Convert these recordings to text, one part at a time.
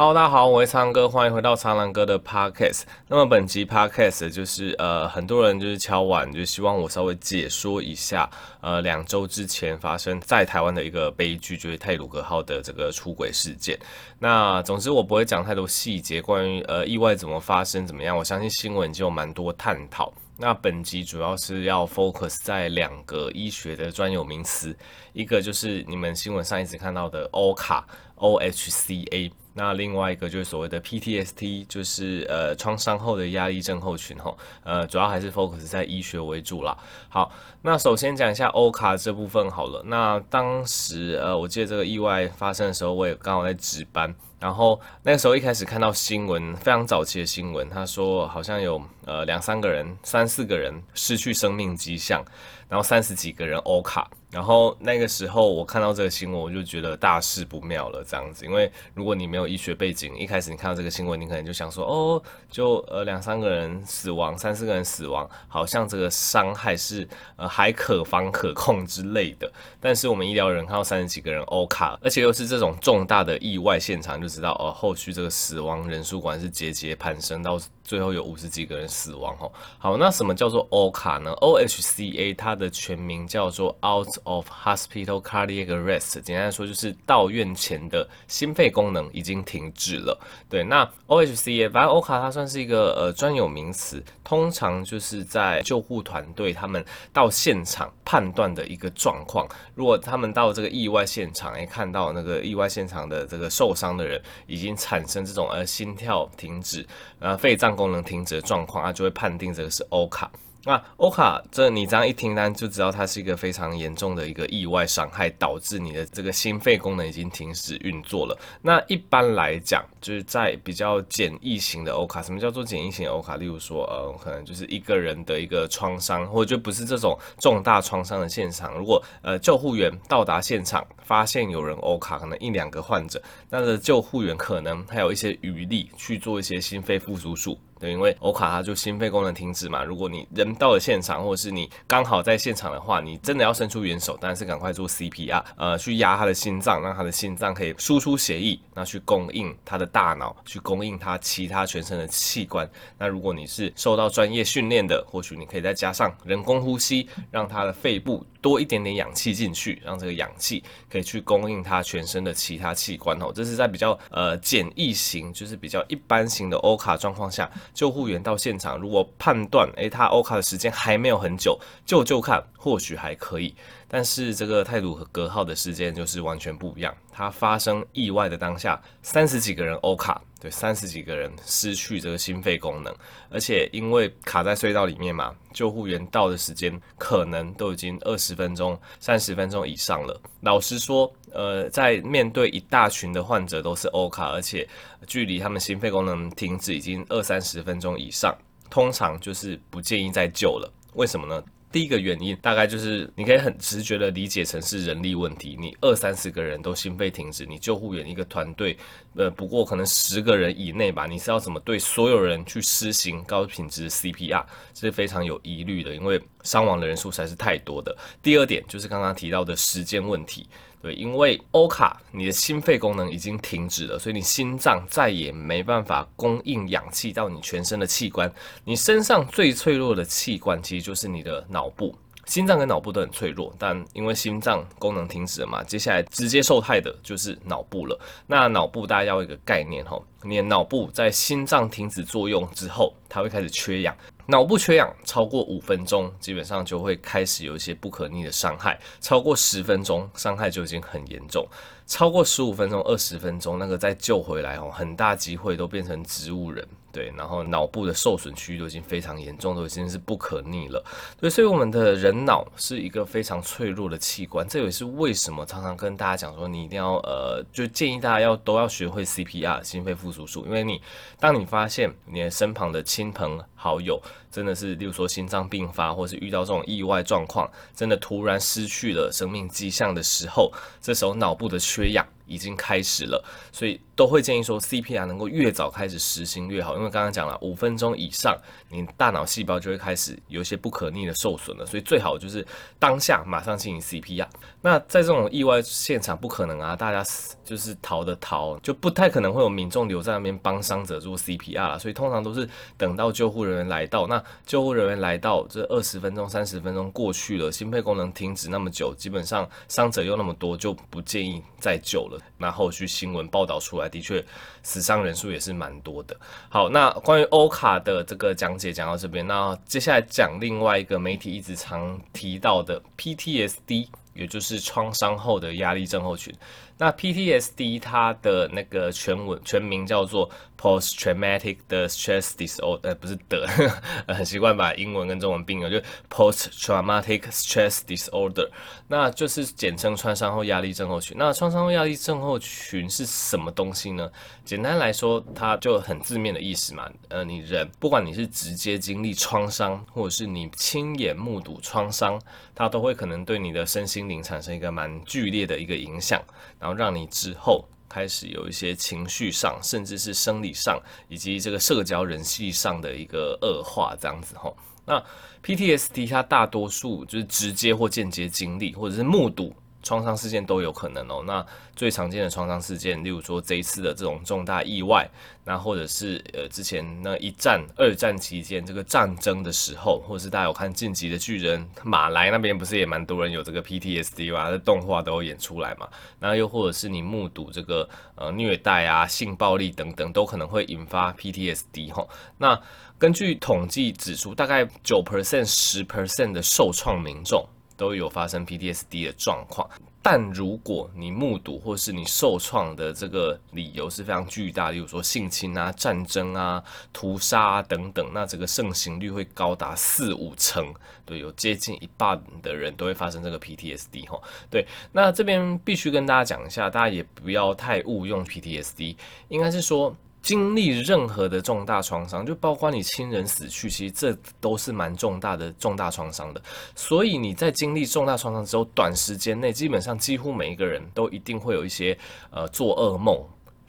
Hello，大家好，我是苍哥，欢迎回到苍狼哥的 Podcast。那么本集 Podcast 就是呃，很多人就是敲碗，就希望我稍微解说一下呃，两周之前发生在台湾的一个悲剧，就是泰鲁格号的这个出轨事件。那总之我不会讲太多细节，关于呃意外怎么发生怎么样，我相信新闻就有蛮多探讨。那本集主要是要 focus 在两个医学的专有名词，一个就是你们新闻上一直看到的 OHCA，OHCA。那另外一个就是所谓的 PTSD，就是呃创伤后的压力症候群吼，呃主要还是 focus 在医学为主啦。好，那首先讲一下欧卡这部分好了。那当时呃我记得这个意外发生的时候，我也刚好在值班。然后那个时候一开始看到新闻，非常早期的新闻，他说好像有呃两三个人、三四个人失去生命迹象，然后三十几个人 OHCA。然后那个时候我看到这个新闻，我就觉得大事不妙了，这样子。因为如果你没有医学背景，一开始你看到这个新闻，你可能就想说，哦，就呃两三个人死亡，三四个人死亡，好像这个伤害是呃还可防可控之类的。但是我们医疗人看到三十几个人 OHCA，而且又是这种重大的意外现场，就知道哦，后续这个死亡人数果然是节节攀升到。最后有五十几个人死亡哦。好，那什么叫做 O 卡呢？OHCA 它的全名叫做 Out of Hospital Cardiac Arrest，简单来说就是到院前的心肺功能已经停止了。对，那 OHCA 反正 O 卡它算是一个呃专有名词，通常就是在救护团队他们到现场判断的一个状况。如果他们到这个意外现场，诶，看到那个意外现场的这个受伤的人已经产生这种呃心跳停止，呃肺脏。功能停止的状况，它就会判定这个是 o 卡。那 O 卡这你这样一听呢，就知道它是一个非常严重的一个意外伤害，导致你的这个心肺功能已经停止运作了。那一般来讲，就是在比较简易型的 O 卡什么叫做简易型的 OHCA？例如说，呃，可能就是一个人的一个创伤，或者就不是这种重大创伤的现场。如果呃救护员到达现场，发现有人 O 卡可能一两个患者，那个救护员可能还有一些余力去做一些心肺复苏术。对，因为 OHCA 它就心肺功能停止嘛。如果你人到了现场，或者是你刚好在现场的话，你真的要伸出援手，当然是赶快做 CPR，呃，去压他的心脏，让他的心脏可以输出血液，那去供应他的大脑，去供应他其他全身的器官。那如果你是受到专业训练的，或许你可以再加上人工呼吸，让他的肺部多一点点氧气进去，让这个氧气可以去供应他全身的其他器官哦。这是在比较呃简易型，就是比较一般型的欧卡状况下。救护员到现场，如果判断，诶、他 O 卡的时间还没有很久，就救看，或许还可以。但是这个太鲁阁号的事件就是完全不一样。它发生意外的当下，三十几个人 OHCA，对，三十几个人失去这个心肺功能，而且因为卡在隧道里面嘛，救护员到的时间可能都已经二十分钟、三十分钟以上了。老实说，呃，在面对一大群的患者都是 OHCA，而且距离他们心肺功能停止已经二三十分钟以上，通常就是不建议再救了。为什么呢？第一个原因大概就是你可以很直觉的理解成是人力问题，你二三十个人都心肺停止，你救护员一个团队，呃，不过可能十个人以内吧，你是要怎么对所有人去施行高品质 CPR，这是非常有疑虑的，因为伤亡的人数实在是太多的。第二点就是刚刚提到的时间问题。对，因为 OHCA，你的心肺功能已经停止了，所以你心脏再也没办法供应氧气到你全身的器官。你身上最脆弱的器官其实就是你的脑部，心脏跟脑部都很脆弱，但因为心脏功能停止了嘛，接下来直接受害的就是脑部了。那脑部大家要一个概念哦，你的脑部在心脏停止作用之后，它会开始缺氧。脑部缺氧超过五分钟，基本上就会开始有一些不可逆的伤害；超过十分钟，伤害就已经很严重；超过十五分钟、二十分钟，那个再救回来哦，很大机会都变成植物人。对，然后脑部的受损区域都已经非常严重，都已经是不可逆了。对，所以我们的人脑是一个非常脆弱的器官，这也是为什么常常跟大家讲说，你一定要呃，就建议大家要都要学会 CPR 心肺复苏术，因为你当你发现你的身旁的亲朋好友真的是，例如说心脏病发，或是遇到这种意外状况，真的突然失去了生命迹象的时候，这时候脑部的缺氧。已经开始了，所以都会建议说 CPR 能够越早开始实行越好，因为刚刚讲了五分钟以上，你大脑细胞就会开始有一些不可逆的受损了，所以最好就是当下马上进行 CPR。那在这种意外现场不可能啊，大家就是逃的逃，就不太可能会有民众留在那边帮伤者做 CPR 了，所以通常都是等到救护人员来到，那救护人员来到这二十分钟、三十分钟过去了，心肺功能停止那么久，基本上伤者又那么多，就不建议再救了。那后续新闻报道出来，的确死伤人数也是蛮多的。好，那关于欧卡的这个讲解讲到这边，那接下来讲另外一个媒体一直常提到的 PTSD，也就是创伤后的压力症候群。那 PTSD 它的那个全文全名叫做 Post Traumatic 的 Stress Disorder，呃，不是的，很习惯把英文跟中文并了，就 Post Traumatic Stress Disorder，那就是简称创伤后压力症候群。那创伤后压力症候群是什么东西呢？简单来说，它就很字面的意思嘛，呃，你人不管你是直接经历创伤，或者是你亲眼目睹创伤，它都会可能对你的身心灵产生一个蛮剧烈的一个影响，然后。让你之后开始有一些情绪上，甚至是生理上，以及这个社交人际上的一个恶化，这样子吼。那 PTSD 它大多数就是直接或间接经历，或者是目睹。创伤事件都有可能哦。那最常见的创伤事件，例如说这一次的这种重大意外，那或者是呃之前那一战、二战期间这个战争的时候，或者是大家有看《进击的巨人》，马来那边不是也蛮多人有这个 PTSD 嘛？这动画都有演出来嘛。那又或者是你目睹这个呃虐待啊、性暴力等等，都可能会引发 PTSD 哈。那根据统计指出，大概九 percent、十 percent 的受创民众。都有发生 PTSD 的状况，但如果你目睹或是你受创的这个理由是非常巨大，例如说性侵啊、战争啊、屠杀啊等等，那这个盛行率会高达四五成，对，有接近一半的人都会发生这个 PTSD 哈。对，那这边必须跟大家讲一下，大家也不要太误用 PTSD，应该是说。经历任何的重大创伤，就包括你亲人死去，其实这都是蛮重大的重大创伤的。所以你在经历重大创伤之后，短时间内基本上几乎每一个人都一定会有一些呃做噩梦。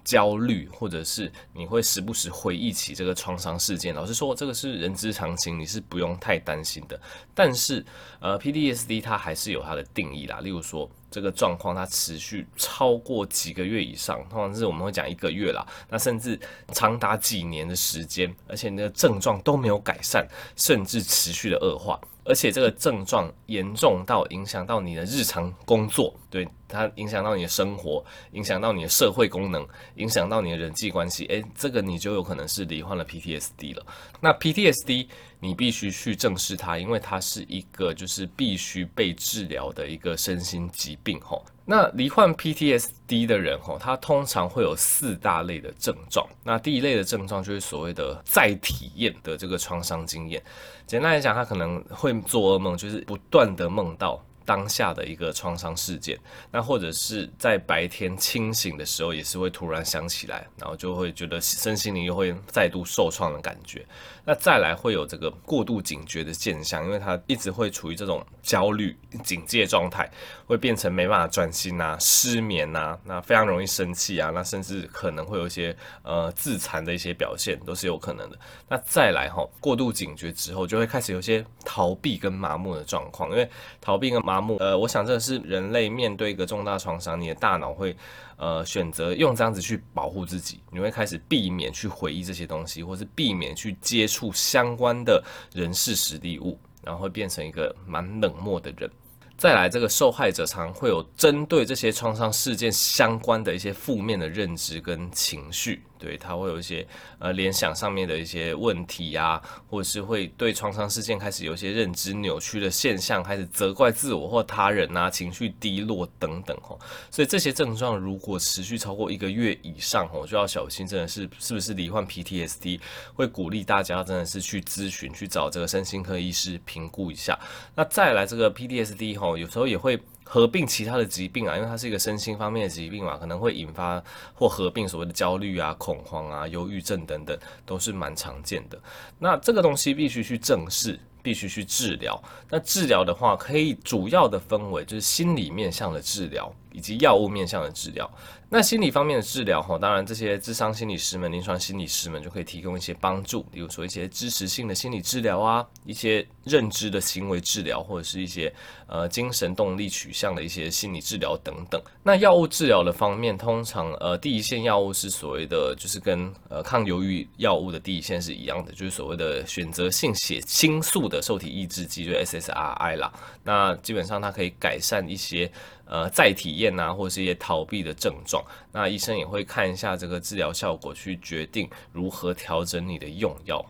焦虑，或者是你会时不时回忆起这个创伤事件。老实说，这个是人之常情，你是不用太担心的。但是，呃，P D S D 它还是有它的定义啦。例如说，这个状况它持续超过几个月以上，通常是我们会讲一个月啦，那甚至长达几年的时间，而且那个症状都没有改善，甚至持续的恶化。而且这个症状严重到影响到你的日常工作，对，它影响到你的生活，影响到你的社会功能，影响到你的人际关系，诶，这个你就有可能是罹患了 PTSD 了。那 PTSD 你必须去正视它，因为它是一个就是必须被治疗的一个身心疾病，吼。那罹患 PTSD 的人，吼，他通常会有四大类的症状。那第一类的症状就是所谓的再体验的这个创伤经验。简单来讲，他可能会做噩梦，就是不断的梦到。当下的一个创伤事件，那或者是在白天清醒的时候，也是会突然想起来，然后就会觉得身心灵又会再度受创的感觉。那再来会有这个过度警觉的现象，因为他一直会处于这种焦虑警戒状态，会变成没办法专心啊、失眠啊，那非常容易生气啊，那甚至可能会有一些呃自残的一些表现，都是有可能的。那再来哈，过度警觉之后，就会开始有些逃避跟麻木的状况，因为逃避跟麻麻木，呃，我想这是人类面对一个重大创伤，你的大脑会呃选择用这样子去保护自己，你会开始避免去回忆这些东西，或是避免去接触相关的人事实地物，然后会变成一个蛮冷漠的人。再来，这个受害者常会有针对这些创伤事件相关的一些负面的认知跟情绪。对，他会有一些呃联想上面的一些问题呀、或者是会对创伤事件开始有一些认知扭曲的现象，开始责怪自我或他人啊，情绪低落等等吼。所以这些症状如果持续超过一个月以上吼，就要小心，真的是是不是罹患 PTSD？会鼓励大家真的是去咨询，去找这个身心科医师评估一下。那再来这个 PTSD 吼，有时候也会。合并其他的疾病啊，因为它是一个身心方面的疾病嘛，可能会引发或合并所谓的焦虑啊、恐慌啊、忧郁症等等，都是蛮常见的。那这个东西必须去正视，必须去治疗。那治疗的话，可以主要的分为就是心理面向的治疗以及药物面向的治疗。那心理方面的治疗哈，当然这些智商心理师们、临床心理师们就可以提供一些帮助，比如说一些支持性的心理治疗啊，一些认知的行为治疗，或者是一些呃精神动力取向的一些心理治疗等等。那药物治疗的方面，通常呃第一线药物是所谓的，就是跟呃抗忧郁药物的第一线是一样的，就是所谓的选择性血清素的受体抑制剂，就 SSRI 啦。那基本上它可以改善一些。呃，再体验啊，或者是一些逃避的症状，那医生也会看一下这个治疗效果，去决定如何调整你的用药。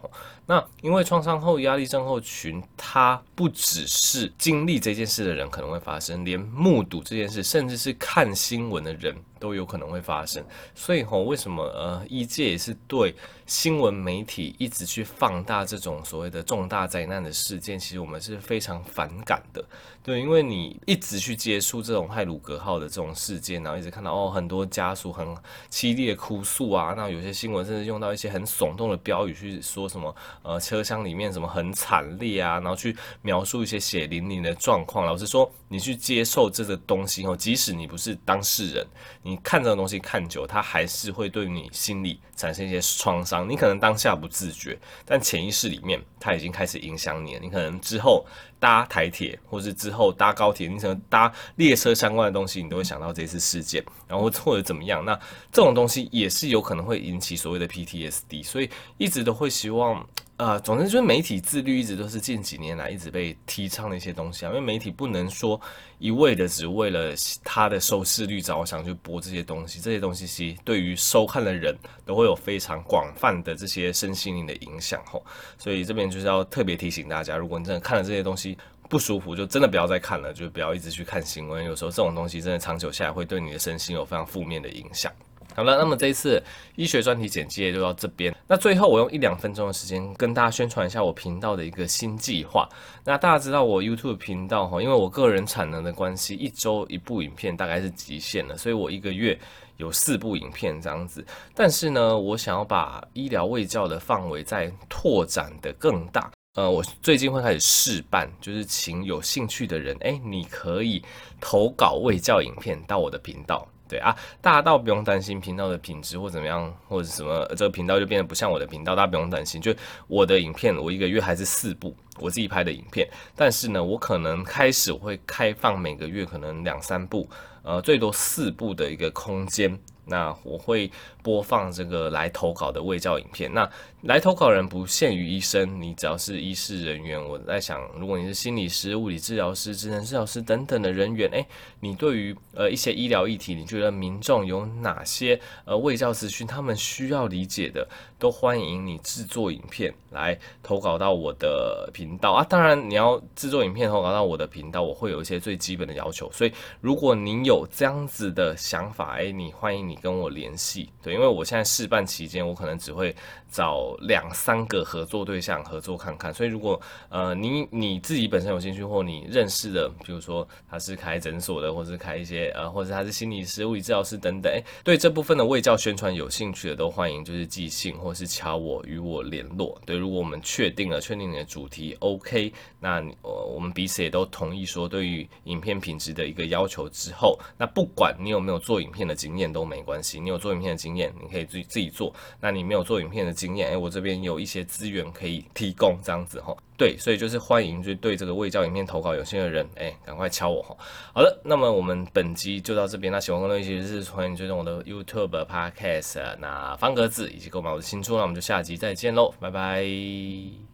那因为创伤后压力症候群，它不只是经历这件事的人可能会发生，连目睹这件事，甚至是看新闻的人都有可能会发生。所以吼，为什么呃，医界也是对新闻媒体一直去放大这种所谓的重大灾难的事件，其实我们是非常反感的。对，因为你一直去接触这种泰鲁格号的这种事件，然后一直看到哦，很多家属很凄厉的哭诉啊，那有些新闻甚至用到一些很耸动的标语去说什么，呃，车厢里面什么很惨烈啊，然后去描述一些血淋淋的状况。老实说，你去接受这个东西后，即使你不是当事人，你你看这个东西看久，它还是会对你心里产生一些创伤。你可能当下不自觉，但潜意识里面它已经开始影响你了。你可能之后。搭台铁，或是之后搭高铁，你可能搭列车相关的东西，你都会想到这次事件，然后或者怎么样。那这种东西也是有可能会引起所谓的 PTSD，所以一直都会希望。啊、呃，总之就是媒体自律一直都是近几年来一直被提倡的一些东西啊，因为媒体不能说一味的只为了它的收视率着想去播这些东西，这些东西其实对于收看的人都会有非常广泛的这些身心灵的影响吼，所以这边就是要特别提醒大家，如果你真的看了这些东西不舒服，就真的不要再看了，就不要一直去看新闻，有时候这种东西真的长久下来会对你的身心有非常负面的影响。好了，那么这一次医学专题简介就到这边。那最后我用一两分钟的时间跟大家宣传一下我频道的一个新计划。那大家知道我 YouTube 频道哈，因为我个人产能的关系，一周一部影片大概是极限了，所以我一个月有四部影片这样子。但是呢，我想要把医疗卫教的范围再拓展得更大。呃，我最近会开始试办，就是请有兴趣的人，哎，你可以投稿卫教影片到我的频道。对啊，大家倒不用担心频道的品质或怎么样，或者什么这个频道就变得不像我的频道，大家不用担心。就我的影片，我一个月还是四部我自己拍的影片，但是呢，我可能开始会开放每个月可能两三部，呃，最多四部的一个空间。那我会播放这个来投稿的卫教影片。那来投稿人不限于医生，你只要是医事人员。我在想，如果你是心理师、物理治疗师、职能治疗师等等的人员，诶，你对于呃一些医疗议题，你觉得民众有哪些呃卫教资讯他们需要理解的，都欢迎你制作影片来投稿到我的频道啊。当然，你要制作影片投稿到我的频道，我会有一些最基本的要求。所以，如果你有有这样子的想法，诶，你欢迎你。跟我联系，对，因为我现在试办期间，我可能只会找两三个合作对象合作看看。所以，如果呃你你自己本身有兴趣，或你认识的，比如说他是开诊所的，或是开一些呃，或者他是心理师、物理治疗师等等，诶，对这部分的卫教宣传有兴趣的，都欢迎就是寄信或是敲我与我联络。对，如果我们确定了确定你的主题 OK，那呃我们彼此也都同意说，对于影片品质的一个要求之后，那不管你有没有做影片的经验都没关系。你有做影片的经验，你可以自己自己做。那你没有做影片的经验，哎，我这边有一些资源可以提供，这样子哈。对，所以就是欢迎，就对这个未教影片投稿有兴趣的人，哎，赶快敲我哈。好了，那么我们本集就到这边。那喜欢更多一些是欢迎追踪我的 YouTube、Podcast，那方格子以及购买我的新书。那我们就下集再见喽，拜拜。